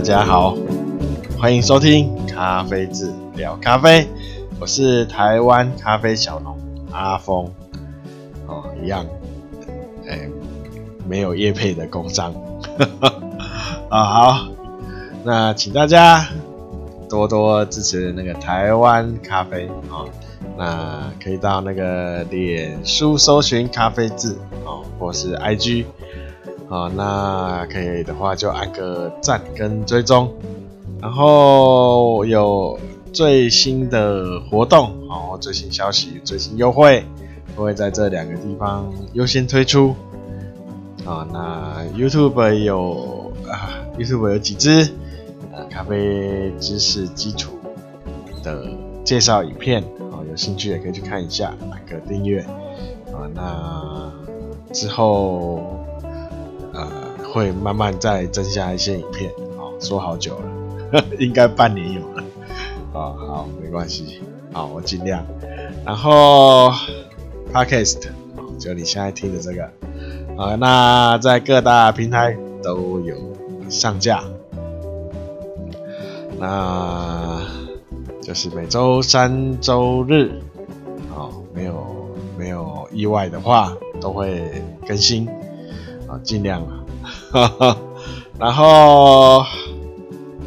大家好，欢迎收听咖啡志聊咖啡，我是台湾咖啡小农阿峰，哦，一样，哎、没有业配的工商，啊，好，那请大家多多支持那个台湾咖啡啊、哦，那可以到那个脸书搜寻咖啡志哦，或是 IG。好，那可以的话就按个赞跟追踪，然后有最新的活动哦，最新消息、最新优惠都会在这两个地方优先推出。啊，那 YouTube 有啊，YouTube 有几支呃咖啡知识基础的介绍影片，啊，有兴趣也可以去看一下，按个订阅。啊，那之后。会慢慢再增加一些影片，哦，说好久了，应该半年有了，啊、好，没关系，好，我尽量。然后，Podcast，就你现在听的这个，啊，那在各大平台都有上架，那就是每周三、周日，哦，没有没有意外的话，都会更新。啊，尽量哈哈。然后，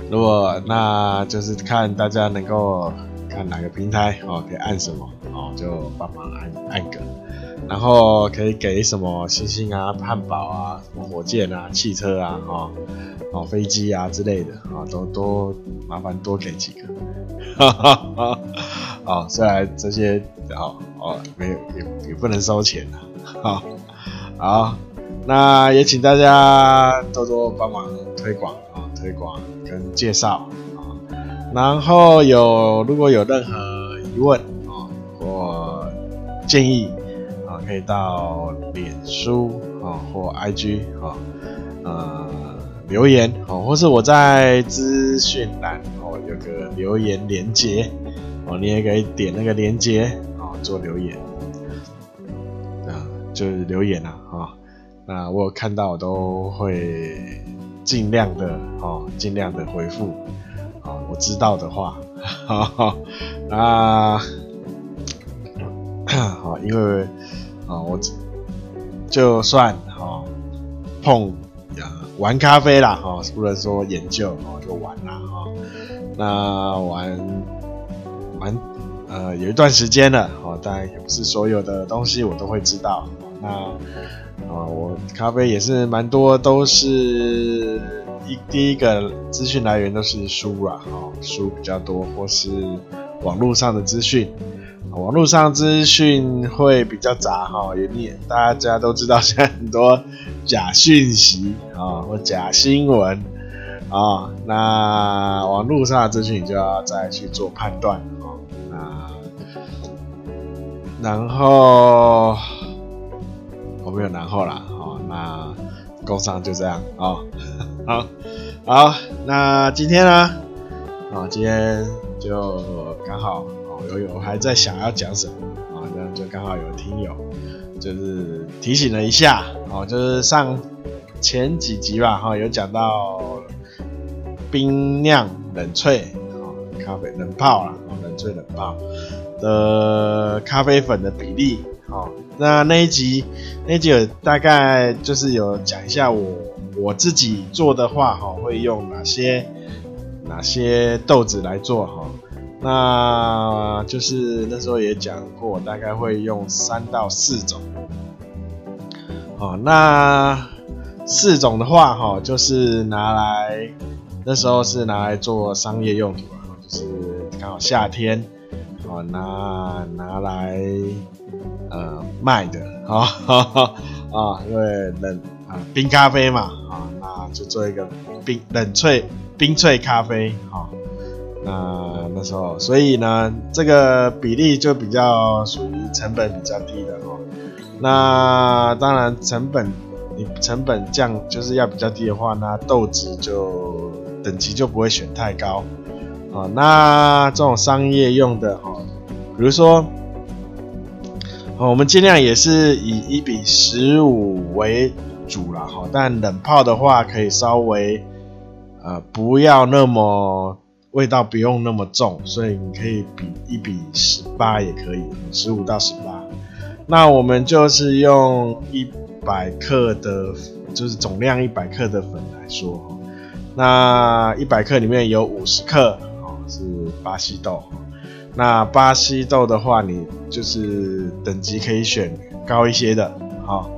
如果那就是看大家能够看哪个平台哦，可以按什么哦，就帮忙按按个。然后可以给什么星星啊、汉堡啊、什么火箭啊、汽车啊、哦哦飞机啊之类的啊，都多麻烦多给几个。哈哈哈。哦，虽然这些哦哦没有也也不能收钱的，好，好。那也请大家多多帮忙推广啊，推广跟介绍啊。然后有如果有任何疑问啊或建议啊，可以到脸书啊或 IG 啊呃留言啊，或是我在资讯栏哦有个留言连接哦，你也可以点那个连接啊做留言啊，就是留言啊啊。那我有看到，我都会尽量的哦，尽量的回复，哦，我知道的话，哈 哈，那 好，因为啊，我就算哈碰玩咖啡啦，哈，不能说研究哦，就玩啦，哈，那玩玩呃有一段时间了，哦，当然也不是所有的东西我都会知道，那。啊，我咖啡也是蛮多，都是一第一个资讯来源都是书啦，哈，书比较多，或是网络上的资讯，网络上资讯会比较杂哈，也你大家都知道现在很多假讯息啊或假新闻啊，那网络上的资讯你就要再去做判断啊，那然后。没有然后啦，好，那工商就这样啊，好，好，那今天呢，啊，今天就刚好哦，有有还在想要讲什么啊，这样就刚好有听友就是提醒了一下，哦，就是上前几集吧，哈，有讲到冰酿冷萃啊，咖啡冷泡啦，冷萃冷泡的咖啡粉的比例，好。那那一集，那一集有大概就是有讲一下我我自己做的话哈，会用哪些哪些豆子来做哈。那就是那时候也讲过，大概会用三到四种。好，那四种的话哈，就是拿来那时候是拿来做商业用途啊，就是刚好夏天，好拿拿来。呃，卖的啊啊，因为冷啊冰咖啡嘛啊，那就做一个冰冷萃冰萃咖啡哈。那那时候，所以呢，这个比例就比较属于成本比较低的哦。那当然，成本你成本降就是要比较低的话，那豆子就等级就不会选太高啊。那这种商业用的哈，比如说。哦，我们尽量也是以一比十五为主啦，哈，但冷泡的话可以稍微呃不要那么味道不用那么重，所以你可以比一比十八也可以，十五到十八。那我们就是用一百克的，就是总量一百克的粉来说，那一百克里面有五十克哦是巴西豆，那巴西豆的话，你就是等级可以选高一些的，好，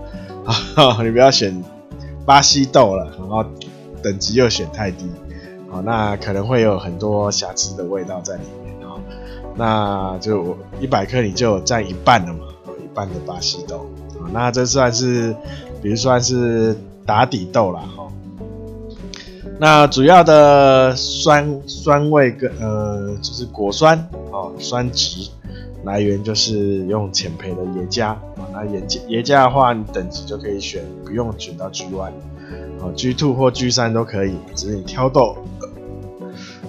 你不要选巴西豆了，然后等级又选太低，好，那可能会有很多瑕疵的味道在里面，好，那就一百克你就占一半了嘛。一半的巴西豆啊，那这算是，比如算是打底豆啦哈。那主要的酸酸味跟呃就是果酸哦，酸值来源就是用浅培的耶加啊。那耶加耶加的话，你等级就可以选，不用选到 G one 哦，G two 或 G 三都可以，只是你挑豆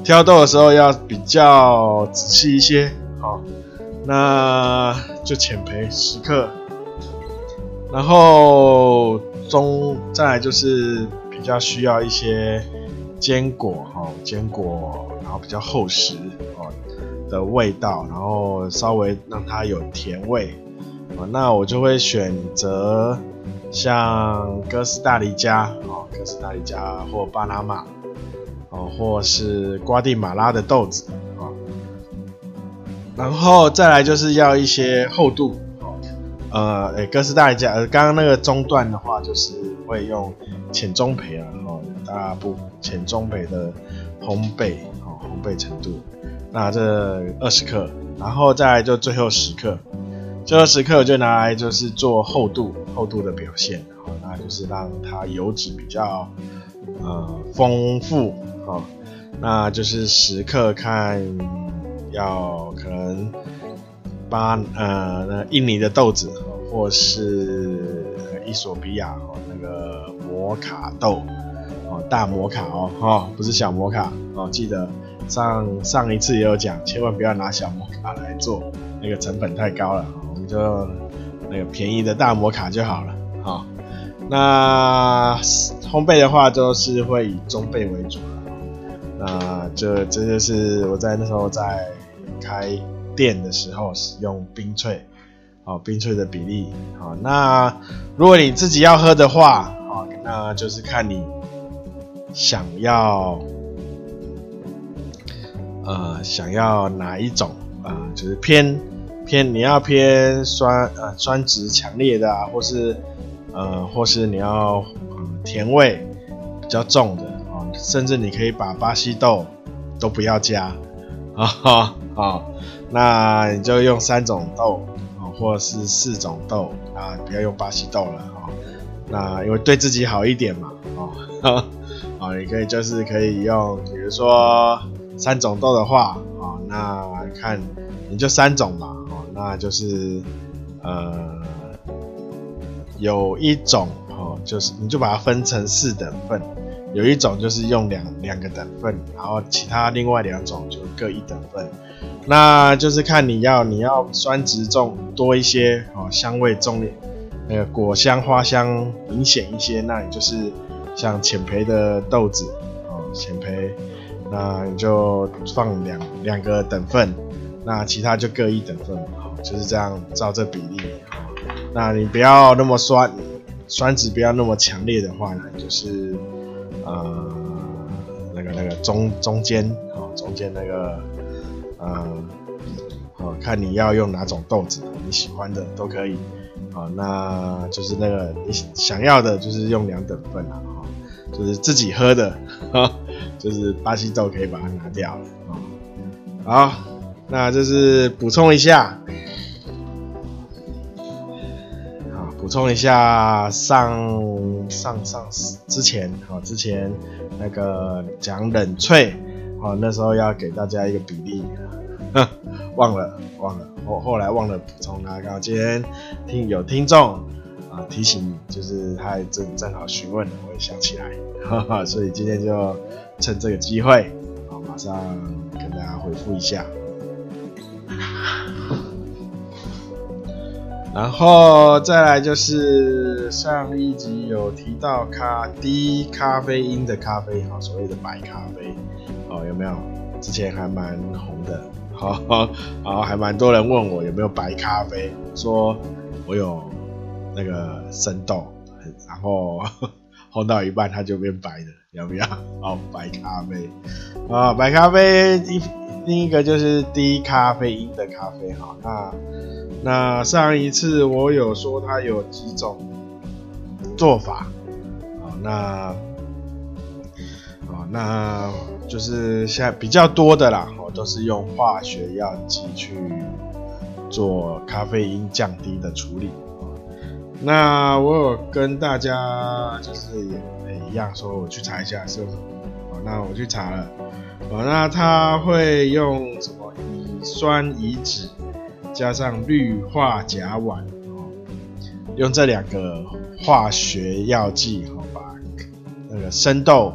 挑豆的时候要比较仔细一些哦。那就浅培十克，然后中再来就是比较需要一些坚果哈，坚果然后比较厚实哦的味道，然后稍微让它有甜味，那我就会选择像哥斯大黎加哦，哥斯大黎加或巴拿马哦，或是瓜地马拉的豆子啊。然后再来就是要一些厚度，呃，诶，哥斯大黎加，刚刚那个中段的话就是会用浅中焙啊，哦，大部浅中焙的烘焙，哦，烘焙程度，那这二十克，然后再就最后十克，最后十克就拿来就是做厚度，厚度的表现，哦，那就是让它油脂比较呃丰富，哦，那就是十克看。要可能巴呃那印尼的豆子，或是伊索比亚个摩卡豆哦大摩卡哦哈不是小摩卡哦，记得上上一次也有讲，千万不要拿小摩卡来做，那个成本太高了，我们就那个便宜的大摩卡就好了哈。那烘焙的话就是会以中焙为主了，那这这就是我在那时候在。开店的时候使用冰萃，哦，冰萃的比例，好，那如果你自己要喝的话，好，那就是看你想要，呃，想要哪一种啊，就是偏偏你要偏酸，呃，酸值强烈的啊，或是呃，或是你要，甜味比较重的啊，甚至你可以把巴西豆都不要加，啊 哈。啊，那你就用三种豆，或是四种豆啊，不要用巴西豆了哦。那因为对自己好一点嘛，啊，啊，你可以就是可以用，比如说三种豆的话啊，那看你就三种嘛，哦，那就是呃，有一种哦，就是你就把它分成四等份，有一种就是用两两个等份，然后其他另外两种就各一等份。那就是看你要你要酸值重多一些哦，香味重点，那个果香花香明显一些，那你就是像浅焙的豆子哦，浅焙，那你就放两两个等份，那其他就各一等份，好，就是这样照这比例。那你不要那么酸，酸值不要那么强烈的话呢，就是呃那个那个中中间哦，中间那个。啊，好，看你要用哪种豆子，你喜欢的都可以。好，那就是那个你想要的，就是用两等份啊，就是自己喝的，哈就是巴西豆可以把它拿掉了。好，那就是补充一下，好，补充一下上上上之前，好，之前那个讲冷萃。哦，那时候要给大家一个比例，忘了忘了，后后来忘了补充啊。刚好今天听有听众啊提醒，就是他正正好询问，我也想起来，哈哈，所以今天就趁这个机会，好，马上跟大家回复一下。然后再来就是上一集有提到咖低咖啡因的咖啡，哈，所谓的白咖啡，哦，有没有？之前还蛮红的，好，好，还蛮多人问我有没有白咖啡，说我有那个生豆，然后 烘到一半它就变白的，要不要？哦，白咖啡，啊，白咖啡一另一个就是低咖啡因的咖啡，哈，那。那上一次我有说它有几种做法，啊，那那就是现在比较多的啦，哦，都是用化学药剂去做咖啡因降低的处理。那我有跟大家就是也一样说，我去查一下是什么，那我去查了，哦，那他会用什么乙酸乙酯。加上氯化甲烷，用这两个化学药剂，好，把那个生豆，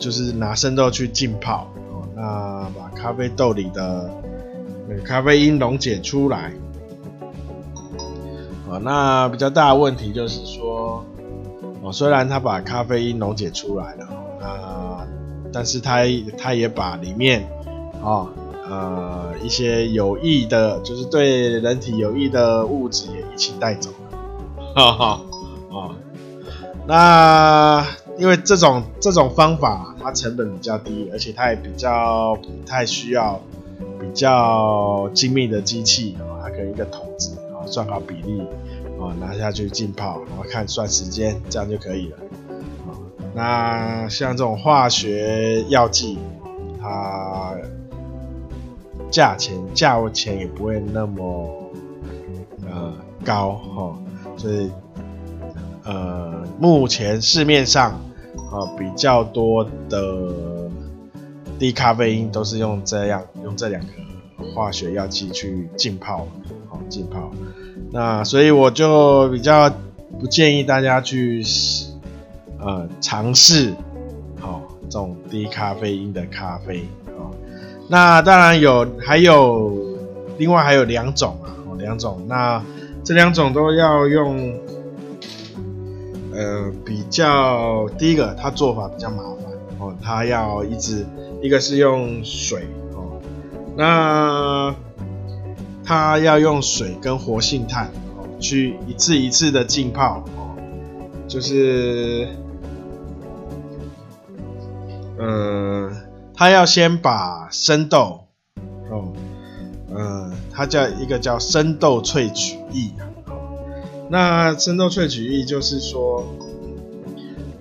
就是拿生豆去浸泡，哦，那把咖啡豆里的那个咖啡因溶解出来，哦，那比较大的问题就是说，哦，虽然它把咖啡因溶解出来了，那但是它它也把里面，哦。呃，一些有益的，就是对人体有益的物质也一起带走了，哈哈，哦，那因为这种这种方法，它成本比较低，而且它也比较不太需要比较精密的机器啊，它可以一个桶子啊，算好比例啊，拿下去浸泡，然后看算时间，这样就可以了啊。那像这种化学药剂，它价钱价钱也不会那么呃高哈，所以呃目前市面上、呃、比较多的低咖啡因都是用这样用这两个化学药剂去浸泡，好浸泡，那所以我就比较不建议大家去呃尝试好这种低咖啡因的咖啡啊。那当然有，还有另外还有两种啊，两种。那这两种都要用，呃，比较第一个，它做法比较麻烦哦，它要一直一个是用水哦，那它要用水跟活性炭哦，去一次一次的浸泡哦，就是，呃。他要先把生豆，哦，呃，它叫一个叫生豆萃取液，那生豆萃取液就是说，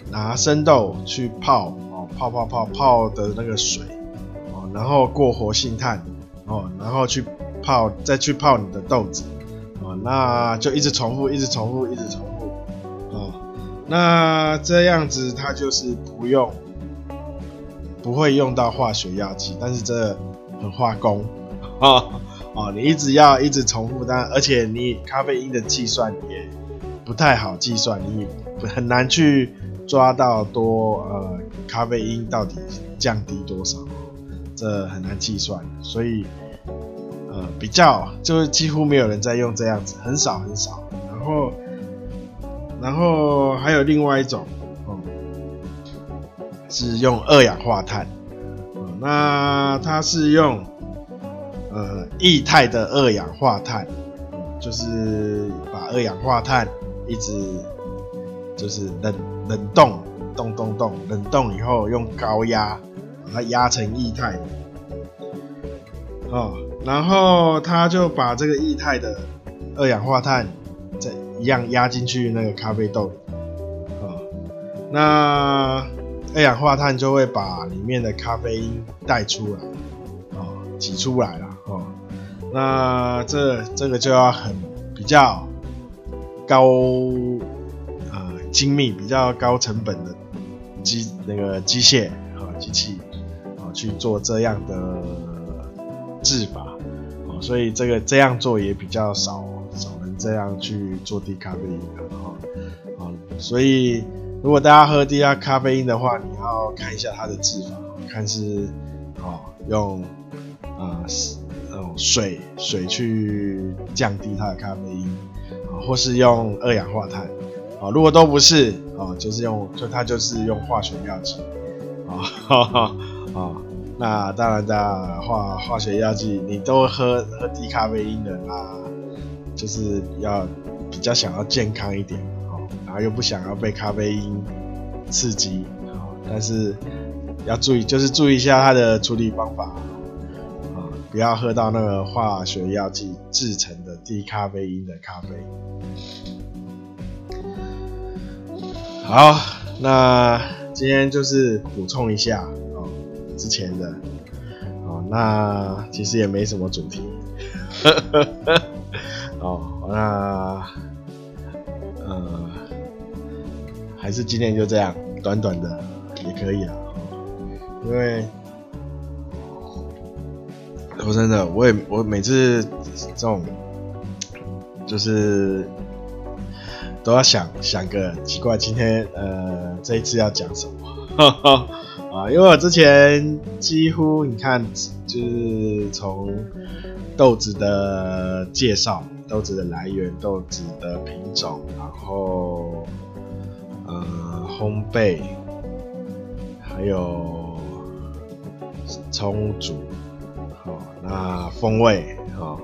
拿生豆去泡，哦，泡泡泡泡的那个水，哦，然后过活性炭，哦，然后去泡，再去泡你的豆子，哦，那就一直重复，一直重复，一直重复，哦，那这样子它就是不用。不会用到化学药剂，但是这很化工 啊哦！你一直要一直重复，但而且你咖啡因的计算也不太好计算，你很难去抓到多呃咖啡因到底降低多少，这很难计算，所以呃比较就是几乎没有人在用这样子，很少很少。然后然后还有另外一种哦。是用二氧化碳，那它是用呃液态的二氧化碳，就是把二氧化碳一直就是冷冷冻，冻冻冻，冷冻以后用高压把它压成液态，哦，然后他就把这个液态的二氧化碳再一样压进去那个咖啡豆里，哦，那。二氧化碳就会把里面的咖啡因带出来，哦，挤出来了，那这这个就要很比较高，呃，精密、比较高成本的机那个机械啊机器啊去做这样的制法，哦，所以这个这样做也比较少少人这样去做低咖啡因的，哈，啊，所以。如果大家喝低压咖啡因的话，你要看一下它的制法，看是哦用啊那种水水去降低它的咖啡因啊，或是用二氧化碳啊。如果都不是啊，就是用就它就是用化学药剂啊哈哈 啊。那当然的化化学药剂，你都喝喝低咖啡因的，啦就是要比较想要健康一点啊，然后又不想要被咖啡因刺激啊，但是。要注意，就是注意一下它的处理方法，不要喝到那个化学药剂制成的低咖啡因的咖啡。好，那今天就是补充一下哦，之前的哦，那其实也没什么主题，哦，那呃，还是今天就这样，短短的也可以了。因为，说真的，我也我每次这种，就是都要想想个奇怪，今天呃这一次要讲什么 啊？因为我之前几乎你看，就是从豆子的介绍、豆子的来源、豆子的品种，然后呃烘焙，还有。冲煮，那风味，哦，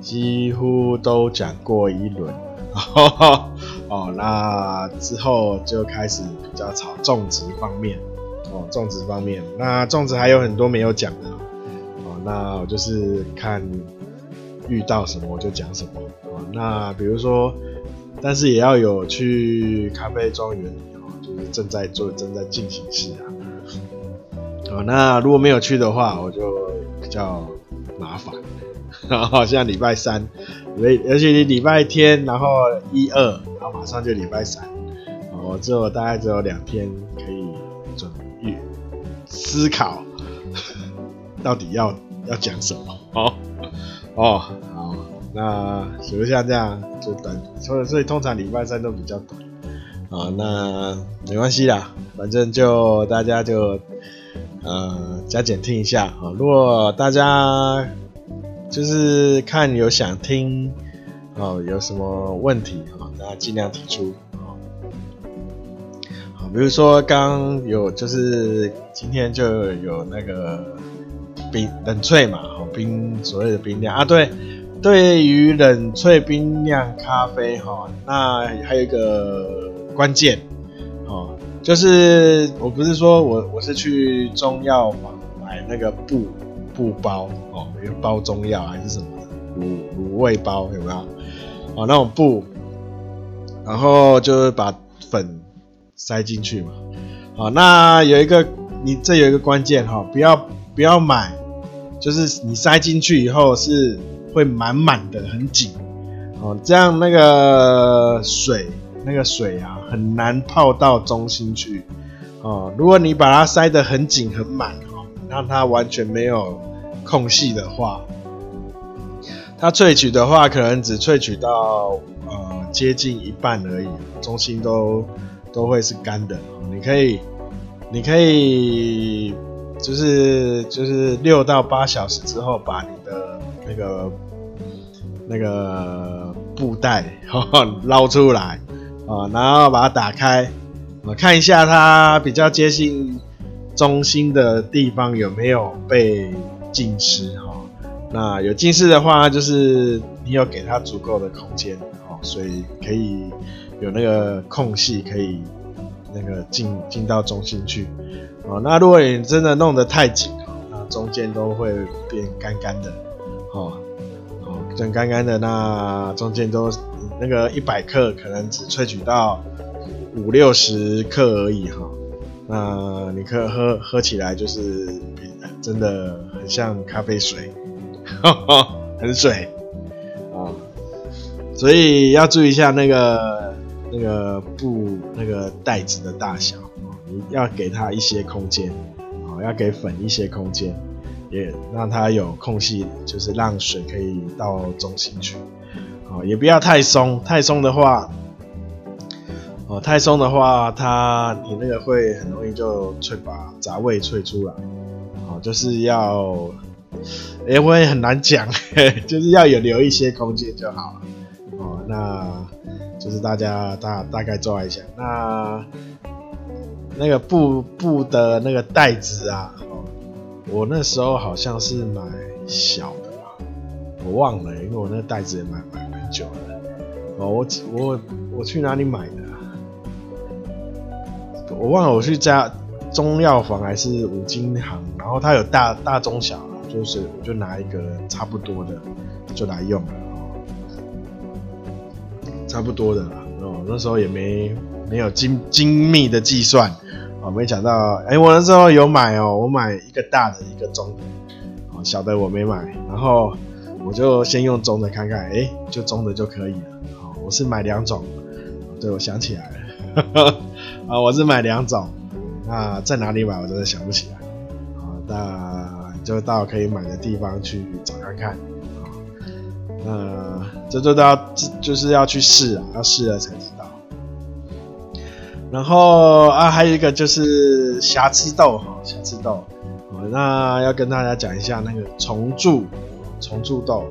几乎都讲过一轮，哦，那之后就开始比较炒种植方面，哦，种植方面，那种植还有很多没有讲的，哦，那我就是看遇到什么我就讲什么，哦，那比如说，但是也要有去咖啡庄园，哦，就是正在做，正在进行式啊。哦，那如果没有去的话，我就比较麻烦。好像礼拜三，而且礼拜天，然后一二，然后马上就礼拜三，我只有大概只有两天可以准备思考，到底要要讲什么。哦哦，好，那比如像这样就短，所以所以通常礼拜三都比较短。啊，那没关系啦，反正就大家就。呃，加减听一下啊。如果大家就是看有想听哦，有什么问题啊，大家尽量提出啊。好，比如说刚有就是今天就有那个冰冷萃嘛，好冰所谓的冰酿啊，对，对于冷萃冰酿咖啡哈，那还有一个关键。就是我不是说我我是去中药房买那个布布包哦，有包中药还是什么的卤卤味包有没有？哦，那种布，然后就是把粉塞进去嘛。好，那有一个你这有一个关键哈，不要不要买，就是你塞进去以后是会满满的很紧哦，这样那个水。那个水啊，很难泡到中心去哦。如果你把它塞得很紧很满哦，让它完全没有空隙的话，它萃取的话可能只萃取到呃接近一半而已，中心都都会是干的。你可以，你可以就是就是六到八小时之后把你的那个那个布袋捞出来。啊，然后把它打开，我看一下它比较接近中心的地方有没有被浸湿哈。那有浸湿的话，就是你有给它足够的空间，哦，所以可以有那个空隙可以那个进进到中心去。哦，那如果你真的弄得太紧，那中间都会变干干的，哦，哦，变干干的，那中间都。那个一百克可能只萃取到五六十克而已哈，那你可喝喝起来就是真的很像咖啡水，呵呵很水啊，所以要注意一下那个那个布那个袋子的大小，你要给它一些空间，啊，要给粉一些空间，也让它有空隙，就是让水可以到中心去。也不要太松，太松的话，哦，太松的话，它你那个会很容易就萃把杂味萃出来。哦，就是要哎、欸，我也很难讲，就是要有留一些空间就好了。哦，那就是大家大大概抓一下。那那个布布的那个袋子啊，哦，我那时候好像是买小的吧，我忘了，因为我那个袋子也买买久了。哦，我我我去哪里买的？我忘了，我去家中药房还是五金行，然后它有大大中小。就是我就拿一个差不多的就来用了，差不多的啦哦，那时候也没没有精精密的计算哦，没想到哎、我那时候有买哦，我买一个大的，一个中的，哦，小的我没买，然后我就先用中的看看，哎、就中的就可以了，好，我是买两种，对，我想起来了，啊，我是买两种，那在哪里买我真的想不起来，好，那。就到可以买的地方去找看。看啊，那这都要就是要去试啊，要试了才知道。然后啊，还有一个就是瑕疵豆哈，瑕疵豆，那要跟大家讲一下那个虫蛀虫蛀豆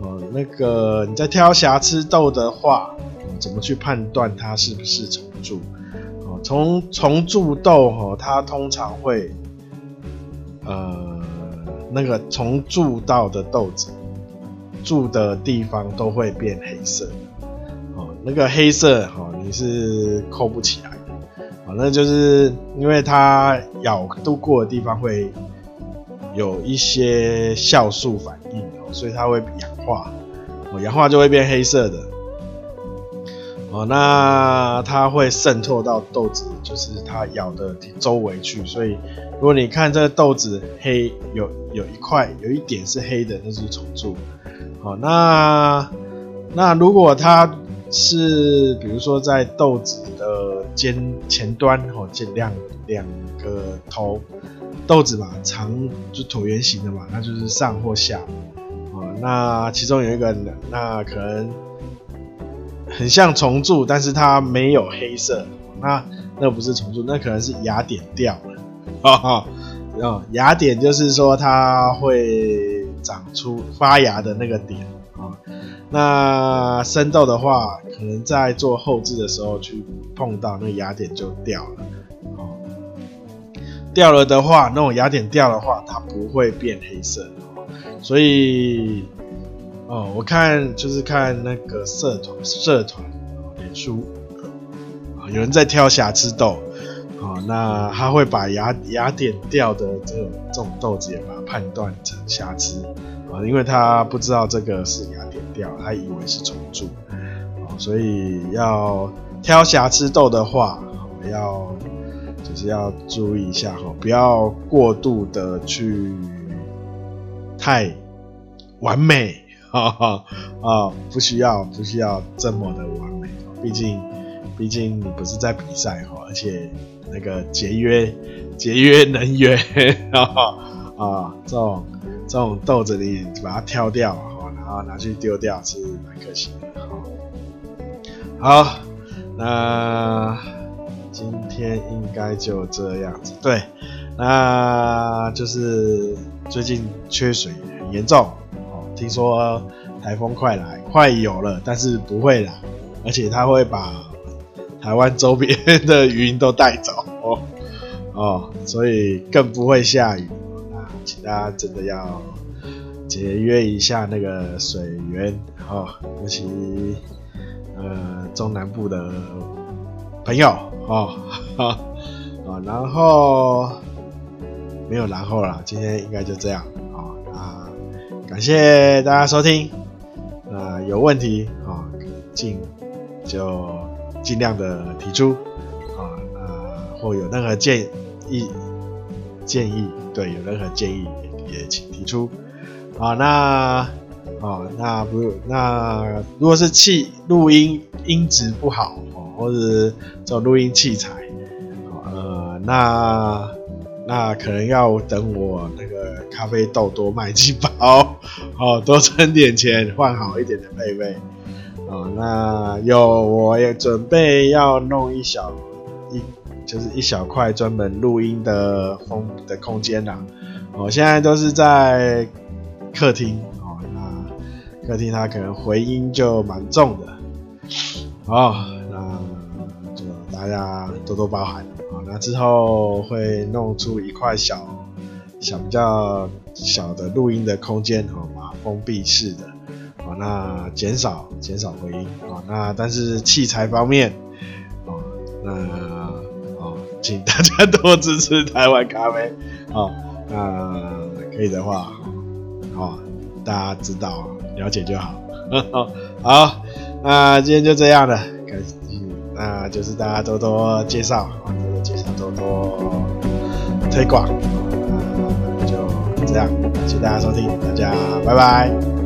哦，那个你在挑瑕疵豆的话，怎么去判断它是不是虫蛀？哦，虫虫蛀豆哈，它通常会呃。那个虫蛀到的豆子，蛀的地方都会变黑色，哦，那个黑色哦，你是抠不起来的，哦，那就是因为它咬度过的地方会有一些酵素反，所以它会氧化，哦，氧化就会变黑色的，哦，那它会渗透到豆子，就是它咬的周围去，所以。如果你看这个豆子黑，有有一块有一点是黑的，那是虫蛀。好，那那如果它是比如说在豆子的尖前端哦，这两两个头豆子嘛，长就椭圆形的嘛，那就是上或下。那其中有一个那可能很像虫蛀，但是它没有黑色，那那不是虫蛀，那可能是芽点掉了。哈哈，哦，芽点就是说它会长出发芽的那个点啊。那生豆的话，可能在做后置的时候去碰到那个芽点就掉了。掉了的话，那种芽点掉的话，它不会变黑色。所以，哦，我看就是看那个社团社团脸书啊，有人在挑瑕疵豆。哦，那他会把牙牙点掉的这种这种豆子也把它判断成瑕疵啊，因为他不知道这个是牙点掉，他以为是虫蛀，啊，所以要挑瑕疵豆的话，我要就是要注意一下哈，不要过度的去太完美，哈哈啊，不需要不需要这么的完美，毕竟毕竟你不是在比赛哈，而且。那个节约节约能源啊啊，这种这种豆子你把它挑掉，然后拿去丢掉是蛮可惜的。好，那今天应该就这样子。对，那就是最近缺水很严重哦，听说台风快来，快有了，但是不会来，而且它会把。台湾周边的云都带走 哦哦，所以更不会下雨。那请大家真的要节约一下那个水源哦，尤其呃中南部的朋友哦啊、然后没有然后了，今天应该就这样啊、那感谢大家收听，呃，有问题啊，尽、就。尽量的提出啊，呃，或有任何建议建议，对，有任何建议也请提出啊。那啊，那不那如果是器录音音质不好哦，或者这种录音器材，呃，那那可能要等我那个咖啡豆多卖几包，哦，多存点钱换好一点的配备。哦，那有，我也准备要弄一小一，就是一小块专门录音的风的空间啦。哦，我现在都是在客厅哦，那客厅它可能回音就蛮重的，哦，那就大家多多包涵那之后会弄出一块小小比较小的录音的空间哦，嘛，封闭式的哦，那减少减少回音哦，那但是器材方面哦，那哦，请大家多支持台湾咖啡哦。那可以的话，好，大家知道了解就好。好，那今天就这样了，感谢，那就是大家多多介绍，多多，推广，那就这样，感谢大家收听，大家拜拜。